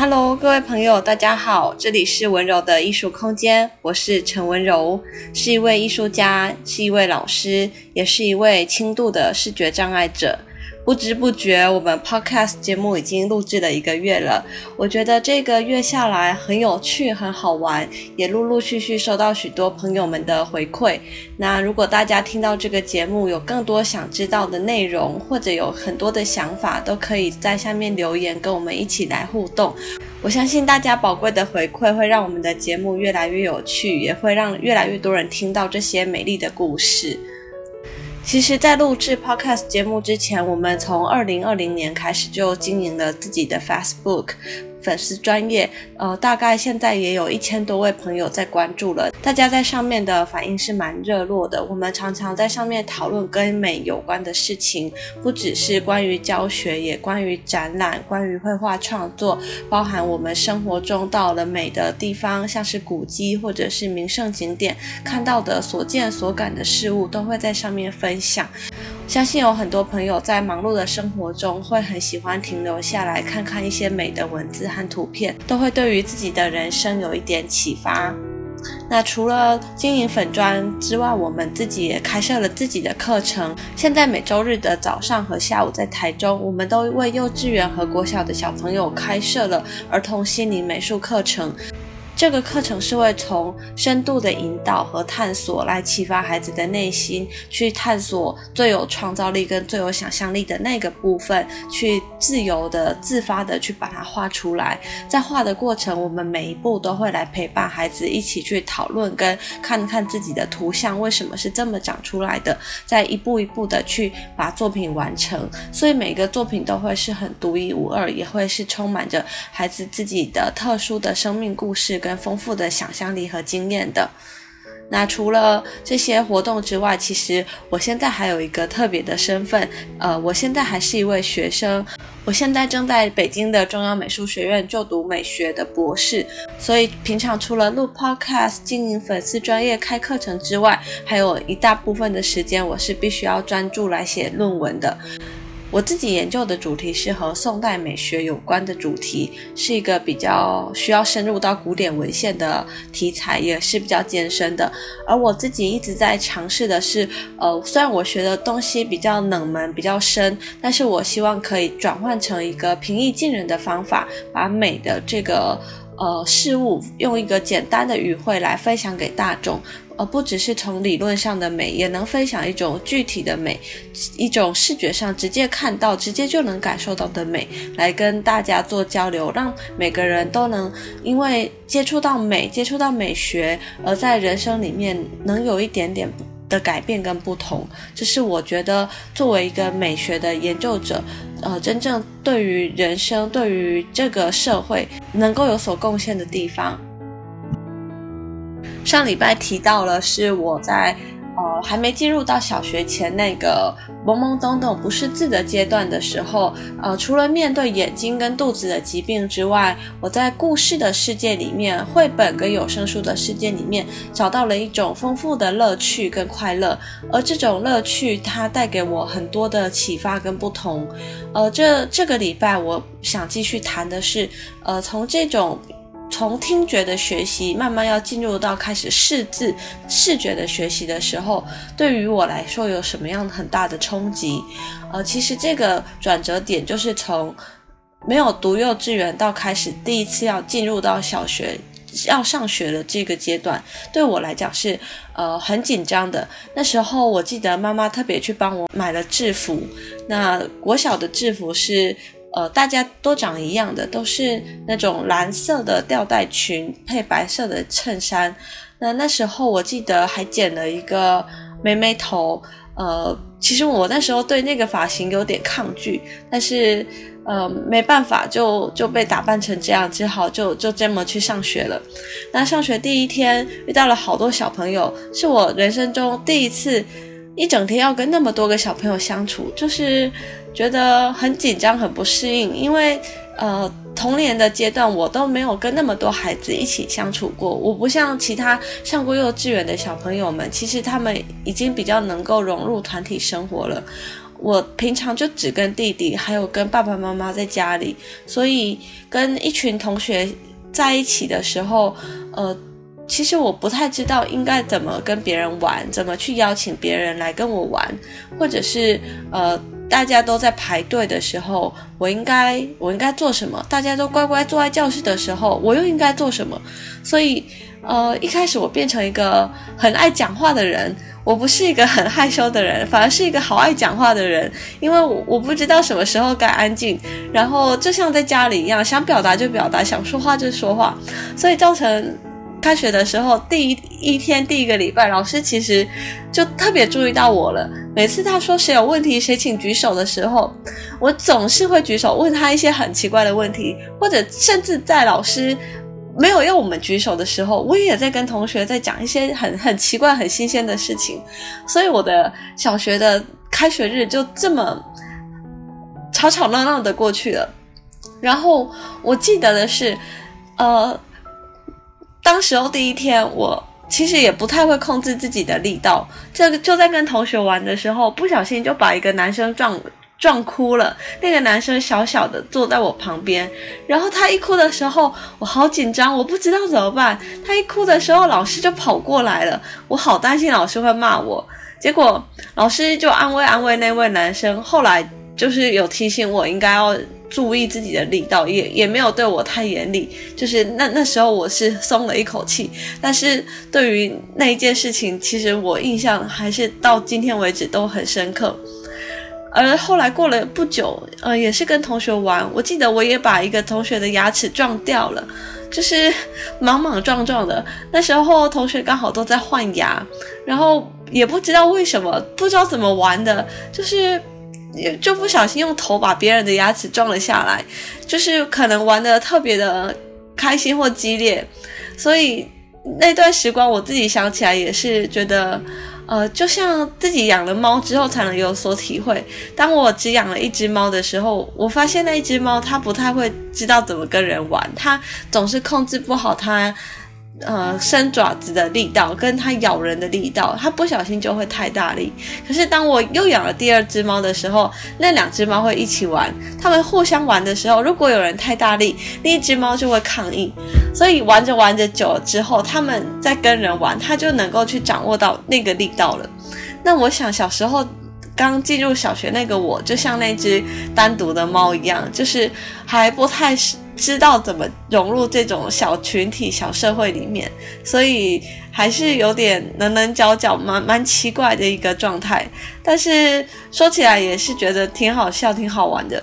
Hello，各位朋友，大家好，这里是温柔的艺术空间，我是陈温柔，是一位艺术家，是一位老师，也是一位轻度的视觉障碍者。不知不觉，我们 Podcast 节目已经录制了一个月了。我觉得这个月下来很有趣，很好玩，也陆陆续续收到许多朋友们的回馈。那如果大家听到这个节目有更多想知道的内容，或者有很多的想法，都可以在下面留言，跟我们一起来互动。我相信大家宝贵的回馈会让我们的节目越来越有趣，也会让越来越多人听到这些美丽的故事。其实，在录制 Podcast 节目之前，我们从二零二零年开始就经营了自己的 Facebook。粉丝专业，呃，大概现在也有一千多位朋友在关注了。大家在上面的反应是蛮热络的。我们常常在上面讨论跟美有关的事情，不只是关于教学，也关于展览，关于绘画创作，包含我们生活中到了美的地方，像是古迹或者是名胜景点，看到的所见所感的事物，都会在上面分享。相信有很多朋友在忙碌的生活中，会很喜欢停留下来看看一些美的文字和图片，都会对于自己的人生有一点启发。那除了经营粉砖之外，我们自己也开设了自己的课程。现在每周日的早上和下午在台中，我们都为幼稚园和国小的小朋友开设了儿童心理美术课程。这个课程是会从深度的引导和探索来启发孩子的内心，去探索最有创造力跟最有想象力的那个部分，去自由的、自发的去把它画出来。在画的过程，我们每一步都会来陪伴孩子一起去讨论，跟看看自己的图像为什么是这么长出来的，再一步一步的去把作品完成。所以每个作品都会是很独一无二，也会是充满着孩子自己的特殊的生命故事跟。丰富的想象力和经验的。那除了这些活动之外，其实我现在还有一个特别的身份，呃，我现在还是一位学生，我现在正在北京的中央美术学院就读美学的博士，所以平常除了录 Podcast、经营粉丝专业、开课程之外，还有一大部分的时间，我是必须要专注来写论文的。我自己研究的主题是和宋代美学有关的主题，是一个比较需要深入到古典文献的题材，也是比较艰深的。而我自己一直在尝试的是，呃，虽然我学的东西比较冷门、比较深，但是我希望可以转换成一个平易近人的方法，把美的这个呃事物用一个简单的语汇来分享给大众。而不只是从理论上的美，也能分享一种具体的美，一种视觉上直接看到、直接就能感受到的美，来跟大家做交流，让每个人都能因为接触到美、接触到美学，而在人生里面能有一点点的改变跟不同。这是我觉得作为一个美学的研究者，呃，真正对于人生、对于这个社会能够有所贡献的地方。上礼拜提到了，是我在呃还没进入到小学前那个懵懵懂懂不识字的阶段的时候，呃，除了面对眼睛跟肚子的疾病之外，我在故事的世界里面，绘本跟有声书的世界里面，找到了一种丰富的乐趣跟快乐，而这种乐趣它带给我很多的启发跟不同。呃，这这个礼拜我想继续谈的是，呃，从这种。从听觉的学习慢慢要进入到开始识字、视觉的学习的时候，对于我来说有什么样很大的冲击？呃，其实这个转折点就是从没有读幼稚园到开始第一次要进入到小学要上学的这个阶段，对我来讲是呃很紧张的。那时候我记得妈妈特别去帮我买了制服，那国小的制服是。呃，大家都长一样的，都是那种蓝色的吊带裙配白色的衬衫。那那时候我记得还剪了一个妹妹头。呃，其实我那时候对那个发型有点抗拒，但是呃没办法，就就被打扮成这样，只好就就这么去上学了。那上学第一天遇到了好多小朋友，是我人生中第一次一整天要跟那么多个小朋友相处，就是。觉得很紧张，很不适应，因为呃，童年的阶段我都没有跟那么多孩子一起相处过。我不像其他上过幼稚园的小朋友们，其实他们已经比较能够融入团体生活了。我平常就只跟弟弟还有跟爸爸妈妈在家里，所以跟一群同学在一起的时候，呃，其实我不太知道应该怎么跟别人玩，怎么去邀请别人来跟我玩，或者是呃。大家都在排队的时候，我应该我应该做什么？大家都乖乖坐在教室的时候，我又应该做什么？所以，呃，一开始我变成一个很爱讲话的人，我不是一个很害羞的人，反而是一个好爱讲话的人，因为我我不知道什么时候该安静，然后就像在家里一样，想表达就表达，想说话就说话，所以造成。开学的时候，第一一天第一个礼拜，老师其实就特别注意到我了。每次他说谁有问题，谁请举手的时候，我总是会举手问他一些很奇怪的问题，或者甚至在老师没有要我们举手的时候，我也在跟同学在讲一些很很奇怪、很新鲜的事情。所以我的小学的开学日就这么吵吵闹闹的过去了。然后我记得的是，呃。当时候第一天，我其实也不太会控制自己的力道。这就在跟同学玩的时候，不小心就把一个男生撞撞哭了。那个男生小小的坐在我旁边，然后他一哭的时候，我好紧张，我不知道怎么办。他一哭的时候，老师就跑过来了，我好担心老师会骂我。结果老师就安慰安慰那位男生，后来就是有提醒我应该要。注意自己的力道，也也没有对我太严厉，就是那那时候我是松了一口气。但是对于那一件事情，其实我印象还是到今天为止都很深刻。而后来过了不久，呃，也是跟同学玩，我记得我也把一个同学的牙齿撞掉了，就是莽莽撞撞的。那时候同学刚好都在换牙，然后也不知道为什么，不知道怎么玩的，就是。就不小心用头把别人的牙齿撞了下来，就是可能玩得特别的开心或激烈，所以那段时光我自己想起来也是觉得，呃，就像自己养了猫之后才能有所体会。当我只养了一只猫的时候，我发现那一只猫它不太会知道怎么跟人玩，它总是控制不好它。呃，伸爪子的力道跟它咬人的力道，它不小心就会太大力。可是当我又养了第二只猫的时候，那两只猫会一起玩，它们互相玩的时候，如果有人太大力，另一只猫就会抗议。所以玩着玩着久了之后，它们在跟人玩，它就能够去掌握到那个力道了。那我想小时候刚进入小学那个我，就像那只单独的猫一样，就是还不太知道怎么融入这种小群体、小社会里面，所以还是有点棱棱角角，蛮蛮奇怪的一个状态。但是说起来也是觉得挺好笑、挺好玩的。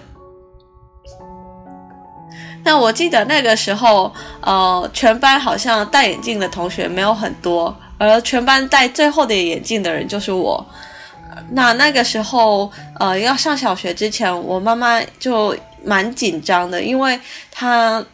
那我记得那个时候，呃，全班好像戴眼镜的同学没有很多，而全班戴最后的眼镜的人就是我。那那个时候，呃，要上小学之前，我妈妈就。蛮紧张的，因为他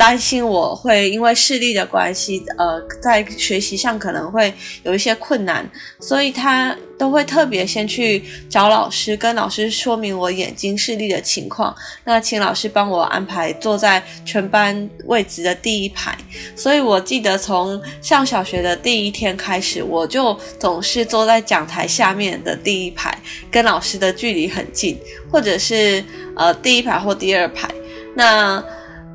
担心我会因为视力的关系，呃，在学习上可能会有一些困难，所以他都会特别先去找老师，跟老师说明我眼睛视力的情况，那请老师帮我安排坐在全班位置的第一排。所以我记得从上小学的第一天开始，我就总是坐在讲台下面的第一排，跟老师的距离很近，或者是呃第一排或第二排。那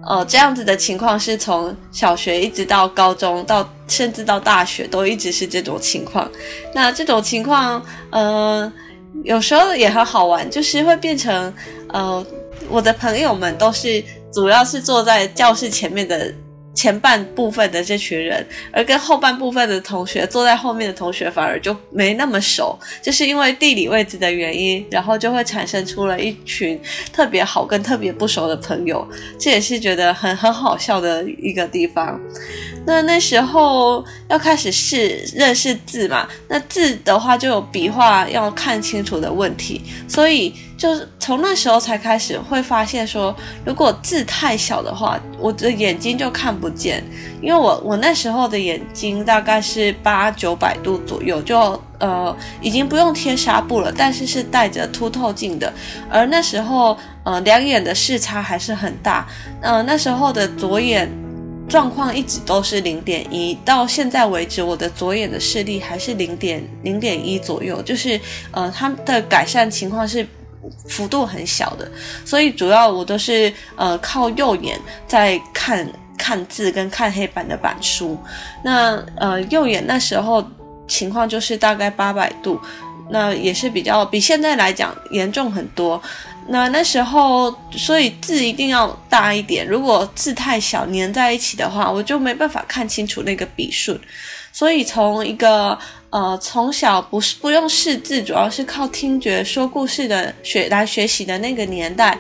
呃，这样子的情况是从小学一直到高中，到甚至到大学都一直是这种情况。那这种情况，呃，有时候也很好玩，就是会变成，呃，我的朋友们都是主要是坐在教室前面的。前半部分的这群人，而跟后半部分的同学坐在后面的同学反而就没那么熟，就是因为地理位置的原因，然后就会产生出了一群特别好跟特别不熟的朋友，这也是觉得很很好笑的一个地方。那那时候要开始试认识字嘛，那字的话就有笔画要看清楚的问题，所以。就是从那时候才开始会发现说，如果字太小的话，我的眼睛就看不见。因为我我那时候的眼睛大概是八九百度左右，就呃已经不用贴纱布了，但是是带着凸透镜的。而那时候呃两眼的视差还是很大，呃那时候的左眼状况一直都是零点一，到现在为止，我的左眼的视力还是零点零点一左右，就是呃，它的改善情况是幅度很小的，所以主要我都是呃靠右眼在看看字跟看黑板的板书。那呃右眼那时候情况就是大概八百度，那也是比较比现在来讲严重很多。那那时候，所以字一定要大一点。如果字太小，粘在一起的话，我就没办法看清楚那个笔顺。所以从一个呃从小不是不用识字，主要是靠听觉说故事的学来学习的那个年代，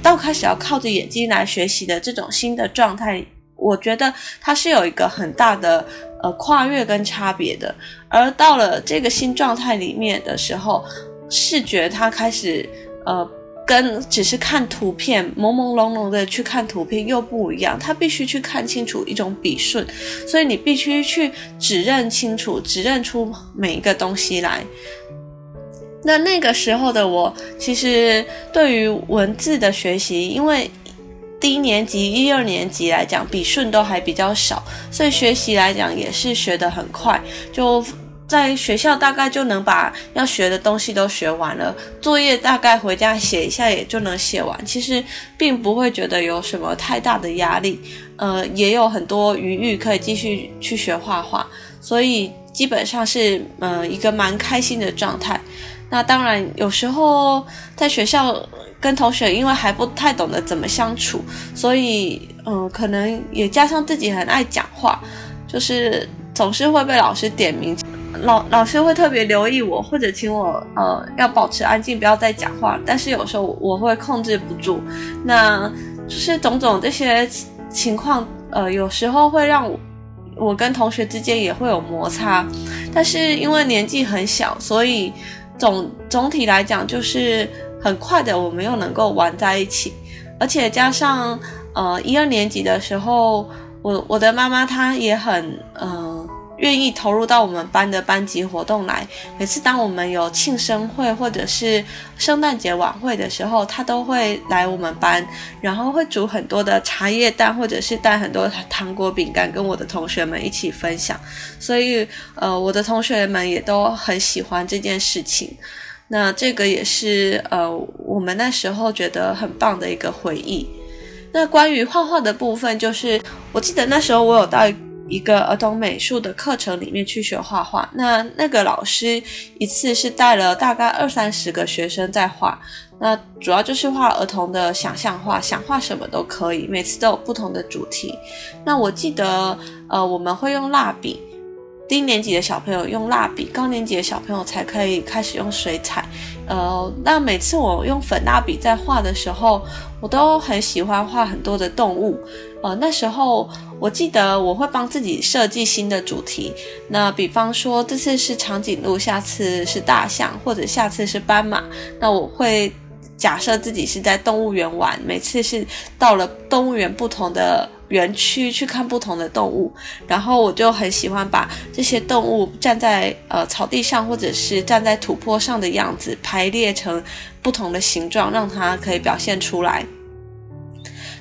到开始要靠着眼睛来学习的这种新的状态，我觉得它是有一个很大的呃跨越跟差别的。而到了这个新状态里面的时候，视觉它开始呃。跟只是看图片朦朦胧胧的去看图片又不一样，他必须去看清楚一种笔顺，所以你必须去指认清楚，指认出每一个东西来。那那个时候的我，其实对于文字的学习，因为低年级、一二年级来讲，笔顺都还比较少，所以学习来讲也是学得很快，就。在学校大概就能把要学的东西都学完了，作业大概回家写一下也就能写完。其实并不会觉得有什么太大的压力，呃，也有很多余裕可以继续去学画画，所以基本上是呃一个蛮开心的状态。那当然有时候在学校跟同学因为还不太懂得怎么相处，所以嗯、可能也加上自己很爱讲话，就是总是会被老师点名。老老师会特别留意我，或者请我呃要保持安静，不要再讲话。但是有时候我会控制不住，那就是种种这些情况，呃，有时候会让我我跟同学之间也会有摩擦。但是因为年纪很小，所以总总体来讲就是很快的，我们又能够玩在一起。而且加上呃一二年级的时候，我我的妈妈她也很嗯。愿意投入到我们班的班级活动来。每次当我们有庆生会或者是圣诞节晚会的时候，他都会来我们班，然后会煮很多的茶叶蛋，或者是带很多糖果饼干跟我的同学们一起分享。所以，呃，我的同学们也都很喜欢这件事情。那这个也是呃我们那时候觉得很棒的一个回忆。那关于画画的部分，就是我记得那时候我有到。一个儿童美术的课程里面去学画画，那那个老师一次是带了大概二三十个学生在画，那主要就是画儿童的想象画，想画什么都可以，每次都有不同的主题。那我记得，呃，我们会用蜡笔。低年级的小朋友用蜡笔，高年级的小朋友才可以开始用水彩。呃，那每次我用粉蜡笔在画的时候，我都很喜欢画很多的动物。呃，那时候我记得我会帮自己设计新的主题。那比方说这次是长颈鹿，下次是大象，或者下次是斑马。那我会假设自己是在动物园玩，每次是到了动物园不同的。园区去看不同的动物，然后我就很喜欢把这些动物站在呃草地上，或者是站在土坡上的样子排列成不同的形状，让它可以表现出来。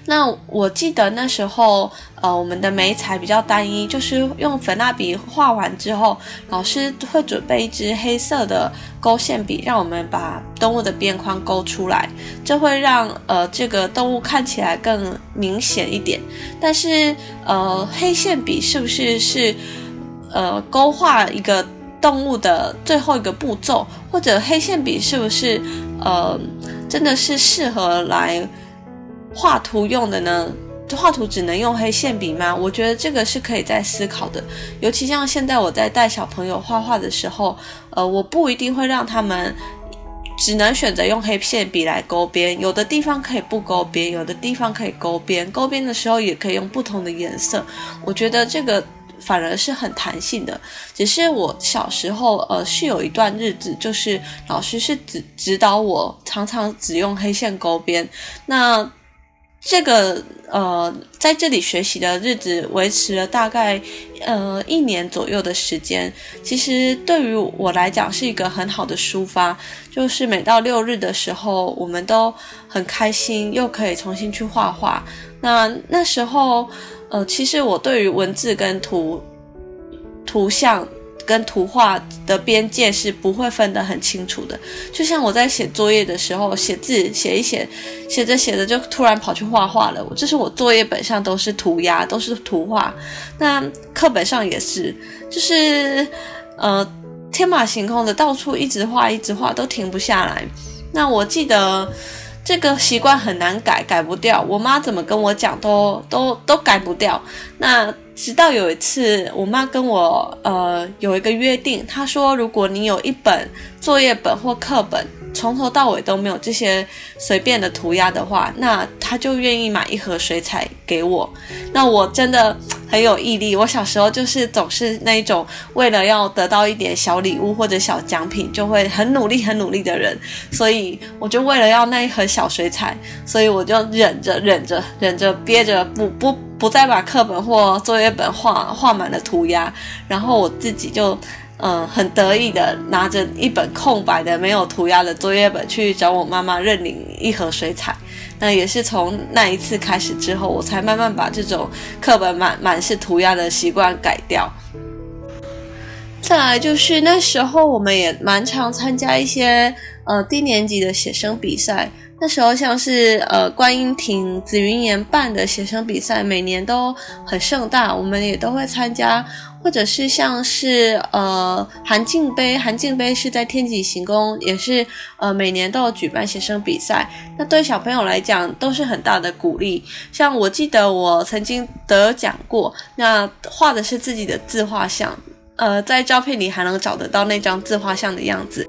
那我记得那时候，呃，我们的眉材比较单一，就是用粉蜡笔画完之后，老师会准备一支黑色的勾线笔，让我们把动物的边框勾出来，这会让呃这个动物看起来更明显一点。但是，呃，黑线笔是不是是呃勾画一个动物的最后一个步骤？或者黑线笔是不是呃真的是适合来？画图用的呢？画图只能用黑线笔吗？我觉得这个是可以再思考的。尤其像现在我在带小朋友画画的时候，呃，我不一定会让他们只能选择用黑线笔来勾边，有的地方可以不勾边，有的地方可以勾边。勾边的时候也可以用不同的颜色。我觉得这个反而是很弹性的。只是我小时候，呃，是有一段日子，就是老师是指指导我，常常只用黑线勾边。那这个呃，在这里学习的日子维持了大概呃一年左右的时间。其实对于我来讲是一个很好的抒发，就是每到六日的时候，我们都很开心，又可以重新去画画。那那时候呃，其实我对于文字跟图图像。跟图画的边界是不会分得很清楚的，就像我在写作业的时候，写字写一写，写着写着就突然跑去画画了。这是我作业本上都是涂鸦，都是图画。那课本上也是，就是呃天马行空的，到处一直画一直画，都停不下来。那我记得这个习惯很难改，改不掉。我妈怎么跟我讲都都都改不掉。那。直到有一次，我妈跟我呃有一个约定，她说，如果你有一本作业本或课本，从头到尾都没有这些随便的涂鸦的话，那她就愿意买一盒水彩给我。那我真的很有毅力，我小时候就是总是那一种为了要得到一点小礼物或者小奖品，就会很努力很努力的人。所以我就为了要那一盒小水彩，所以我就忍着忍着忍着憋着不不。不再把课本或作业本画画满了涂鸦，然后我自己就嗯、很得意的拿着一本空白的没有涂鸦的作业本去找我妈妈认领一盒水彩。那也是从那一次开始之后，我才慢慢把这种课本满满是涂鸦的习惯改掉。再来就是那时候我们也蛮常参加一些呃低年级的写生比赛。那时候像是呃观音亭紫云岩办的写生比赛，每年都很盛大，我们也都会参加，或者是像是呃韩静杯，韩静杯是在天启行宫，也是呃每年都有举办写生比赛，那对小朋友来讲都是很大的鼓励。像我记得我曾经得奖过，那画的是自己的自画像，呃在照片里还能找得到那张自画像的样子。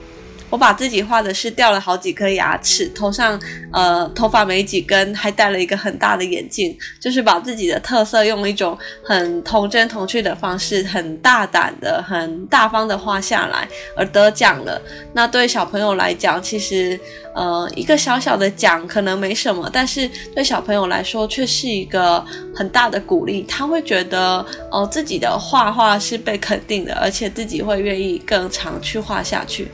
我把自己画的是掉了好几颗牙齿，头上呃头发没几根，还戴了一个很大的眼镜，就是把自己的特色用一种很童真童趣的方式，很大胆的、很大方的画下来，而得奖了。那对小朋友来讲，其实呃一个小小的奖可能没什么，但是对小朋友来说却是一个很大的鼓励。他会觉得哦、自己的画画是被肯定的，而且自己会愿意更长去画下去。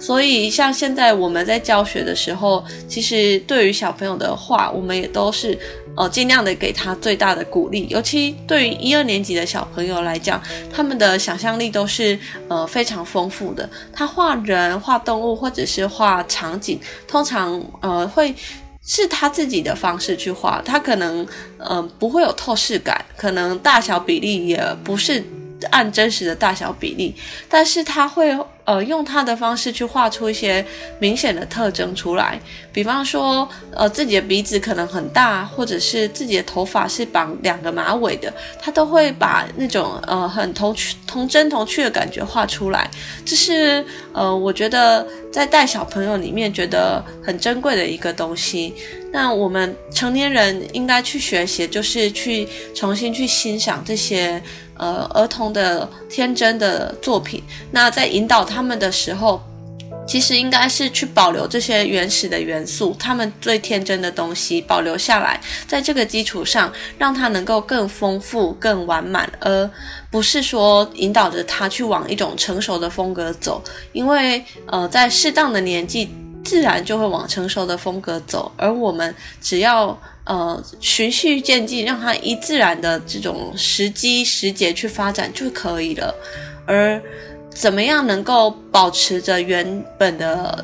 所以，像现在我们在教学的时候，其实对于小朋友的画，我们也都是呃尽量的给他最大的鼓励。尤其对于一二年级的小朋友来讲，他们的想象力都是呃非常丰富的。他画人、画动物或者是画场景，通常呃会是他自己的方式去画，他可能呃不会有透视感，可能大小比例也不是按真实的大小比例，但是他会。呃，用他的方式去画出一些明显的特征出来，比方说，呃，自己的鼻子可能很大，或者是自己的头发是绑两个马尾的，他都会把那种呃很童趣、童真童趣的感觉画出来。这是呃，我觉得在带小朋友里面觉得很珍贵的一个东西。那我们成年人应该去学习，就是去重新去欣赏这些。呃，儿童的天真的作品，那在引导他们的时候，其实应该是去保留这些原始的元素，他们最天真的东西保留下来，在这个基础上，让他能够更丰富、更完满，而不是说引导着他去往一种成熟的风格走，因为呃，在适当的年纪，自然就会往成熟的风格走，而我们只要。呃，循序渐进，让它依自然的这种时机时节去发展就可以了。而怎么样能够保持着原本的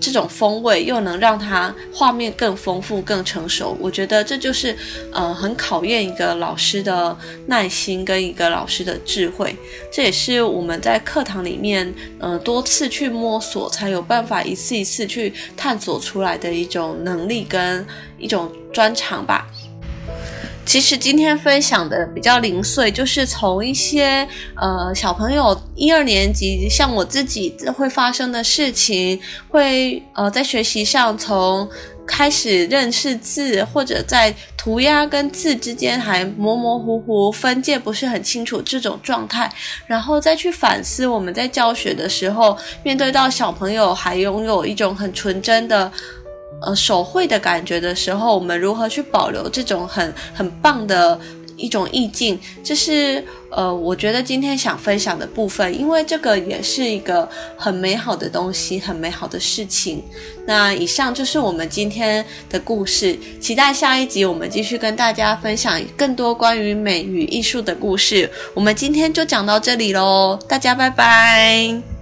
这种风味，又能让它画面更丰富、更成熟？我觉得这就是呃很考验一个老师的耐心跟一个老师的智慧。这也是我们在课堂里面呃多次去摸索，才有办法一次一次去探索出来的一种能力跟一种。专长吧。其实今天分享的比较零碎，就是从一些呃小朋友一二年级，像我自己会发生的事情，会呃在学习上从开始认识字，或者在涂鸦跟字之间还模模糊糊分界不是很清楚这种状态，然后再去反思我们在教学的时候，面对到小朋友还拥有一种很纯真的。呃，手绘的感觉的时候，我们如何去保留这种很很棒的一种意境，这是呃，我觉得今天想分享的部分，因为这个也是一个很美好的东西，很美好的事情。那以上就是我们今天的故事，期待下一集我们继续跟大家分享更多关于美与艺术的故事。我们今天就讲到这里喽，大家拜拜。